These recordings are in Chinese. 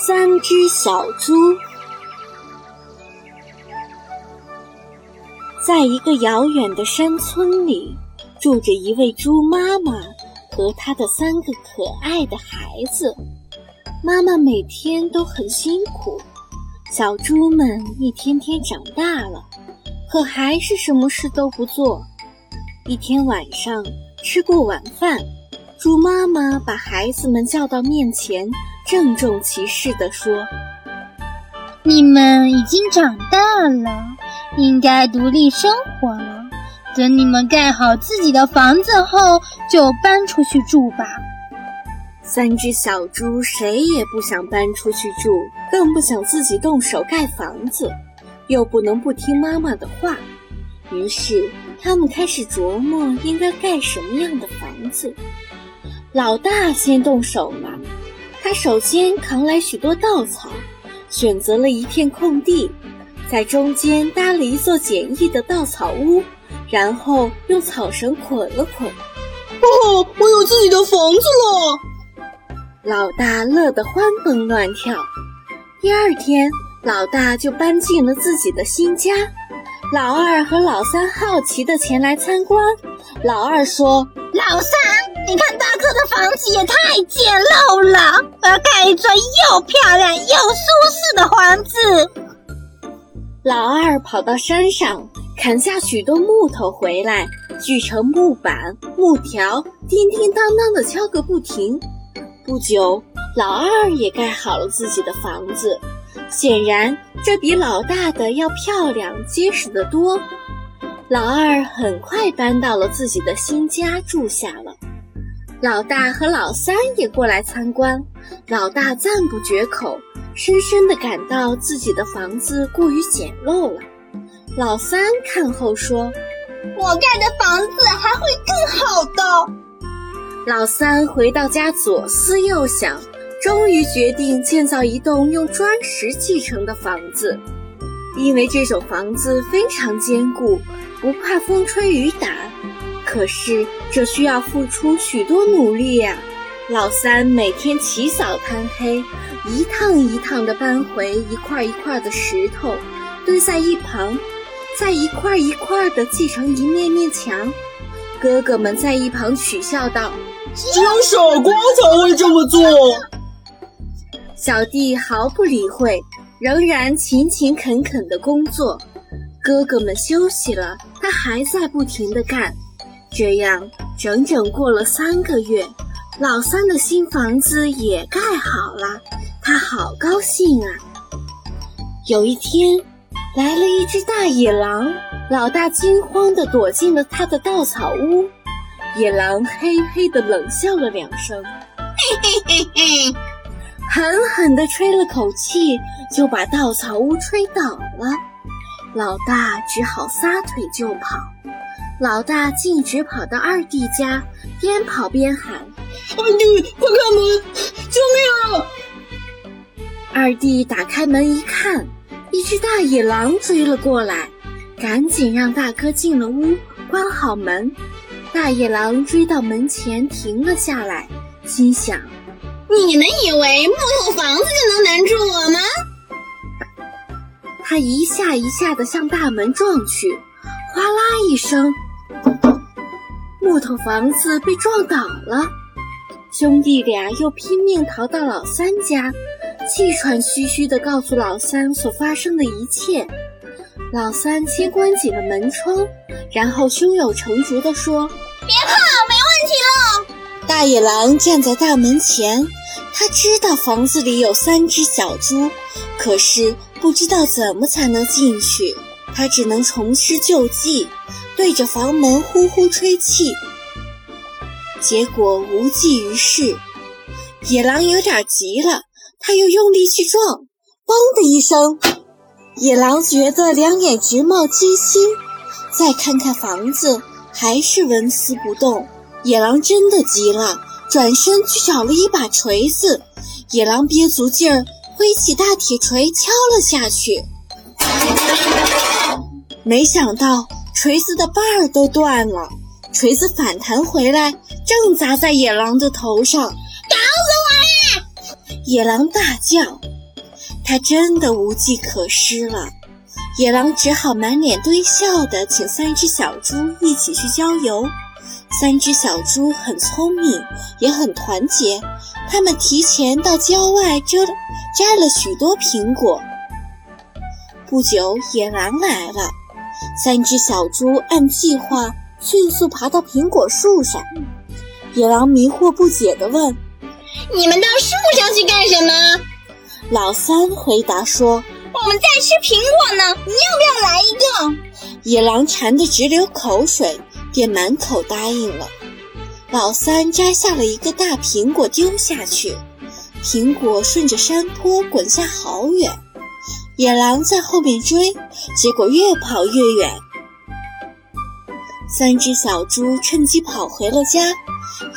三只小猪，在一个遥远的山村里，住着一位猪妈妈和她的三个可爱的孩子。妈妈每天都很辛苦，小猪们一天天长大了，可还是什么事都不做。一天晚上，吃过晚饭。猪妈妈把孩子们叫到面前，郑重其事地说：“你们已经长大了，应该独立生活了。等你们盖好自己的房子后，就搬出去住吧。”三只小猪谁也不想搬出去住，更不想自己动手盖房子，又不能不听妈妈的话。于是，他们开始琢磨应该盖什么样的房子。老大先动手了，他首先扛来许多稻草，选择了一片空地，在中间搭了一座简易的稻草屋，然后用草绳捆了捆。哦，我有自己的房子了！老大乐得欢蹦乱跳。第二天，老大就搬进了自己的新家。老二和老三好奇地前来参观。老二说：“老三，你看大哥的房子也太简陋了，我要盖一座又漂亮又舒适的房子。”老二跑到山上砍下许多木头回来，锯成木板、木条，叮叮当当地敲个不停。不久，老二也盖好了自己的房子。显然，这比老大的要漂亮、结实得多。老二很快搬到了自己的新家住下了。老大和老三也过来参观。老大赞不绝口，深深地感到自己的房子过于简陋了。老三看后说：“我盖的房子还会更好的。”老三回到家左思右想。终于决定建造一栋用砖石砌成的房子，因为这种房子非常坚固，不怕风吹雨打。可是这需要付出许多努力呀！老三每天起早贪黑，一趟一趟地搬回一块一块的石头，堆在一旁，再一块一块地砌成一面面墙。哥哥们在一旁取笑道：“只有傻瓜才会这么做。”小弟毫不理会，仍然勤勤恳恳的工作。哥哥们休息了，他还在不停地干。这样整整过了三个月，老三的新房子也盖好了，他好高兴啊！有一天，来了一只大野狼，老大惊慌地躲进了他的稻草屋。野狼嘿嘿地冷笑了两声，嘿嘿嘿嘿。狠狠地吹了口气，就把稻草屋吹倒了。老大只好撒腿就跑。老大径直跑到二弟家，边跑边喊：“二弟，快开门！救命啊！”二弟打开门一看，一只大野狼追了过来，赶紧让大哥进了屋，关好门。大野狼追到门前停了下来，心想。你们以为木头房子就能难住我吗？他一下一下的向大门撞去，哗啦一声，木头房子被撞倒了。兄弟俩又拼命逃到老三家，气喘吁吁的告诉老三所发生的一切。老三先关紧了门窗，然后胸有成竹的说：“别怕，没问题了。”大野狼站在大门前。他知道房子里有三只小猪，可是不知道怎么才能进去。他只能重施旧计，对着房门呼呼吹气，结果无济于事。野狼有点急了，他又用力去撞，嘣的一声，野狼觉得两眼直冒金星。再看看房子，还是纹丝不动。野狼真的急了。转身去找了一把锤子，野狼憋足劲儿，挥起大铁锤敲了下去。没想到锤子的把儿都断了，锤子反弹回来，正砸在野狼的头上。打死我呀！野狼大叫。他真的无计可施了。野狼只好满脸堆笑的请三只小猪一起去郊游。三只小猪很聪明，也很团结。他们提前到郊外摘摘了许多苹果。不久，野狼来了。三只小猪按计划迅速爬到苹果树上。野狼迷惑不解地问：“你们到树上去干什么？”老三回答说：“我们在吃苹果呢，你要不要来一个？”野狼馋得直流口水，便满口答应了。老三摘下了一个大苹果丢下去，苹果顺着山坡滚下好远。野狼在后面追，结果越跑越远。三只小猪趁机跑回了家，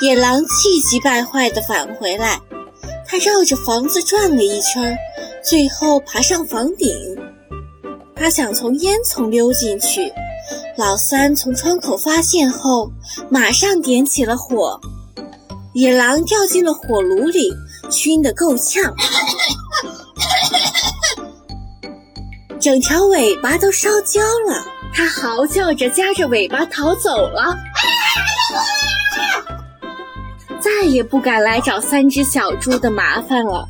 野狼气急败坏地返回来。他绕着房子转了一圈，最后爬上房顶。他想从烟囱溜进去，老三从窗口发现后，马上点起了火。野狼掉进了火炉里，熏得够呛，整条尾巴都烧焦了。他嚎叫着夹着尾巴逃走了。再也不敢来找三只小猪的麻烦了。